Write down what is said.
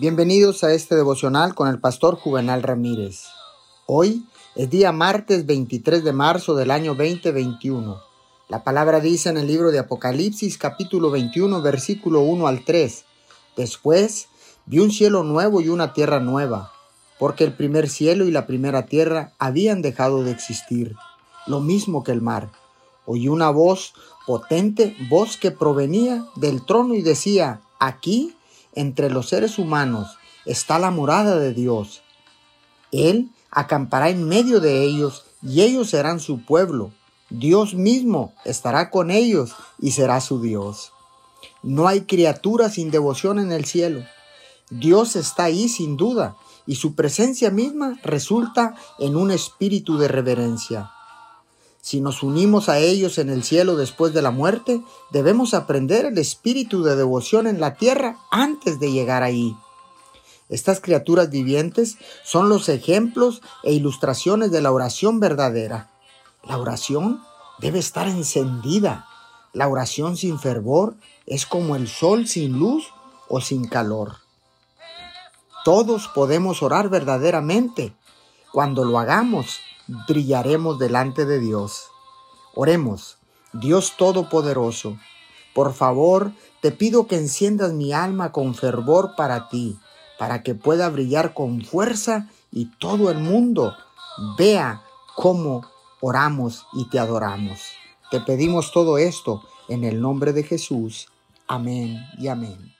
Bienvenidos a este devocional con el pastor Juvenal Ramírez. Hoy es día martes 23 de marzo del año 2021. La palabra dice en el libro de Apocalipsis capítulo 21 versículo 1 al 3. Después vi un cielo nuevo y una tierra nueva, porque el primer cielo y la primera tierra habían dejado de existir, lo mismo que el mar. Oí una voz potente, voz que provenía del trono y decía, aquí entre los seres humanos está la morada de Dios. Él acampará en medio de ellos y ellos serán su pueblo. Dios mismo estará con ellos y será su Dios. No hay criatura sin devoción en el cielo. Dios está ahí sin duda y su presencia misma resulta en un espíritu de reverencia. Si nos unimos a ellos en el cielo después de la muerte, debemos aprender el espíritu de devoción en la tierra antes de llegar ahí. Estas criaturas vivientes son los ejemplos e ilustraciones de la oración verdadera. La oración debe estar encendida. La oración sin fervor es como el sol sin luz o sin calor. Todos podemos orar verdaderamente. Cuando lo hagamos, brillaremos delante de Dios. Oremos, Dios Todopoderoso, por favor, te pido que enciendas mi alma con fervor para ti, para que pueda brillar con fuerza y todo el mundo vea cómo oramos y te adoramos. Te pedimos todo esto en el nombre de Jesús. Amén y amén.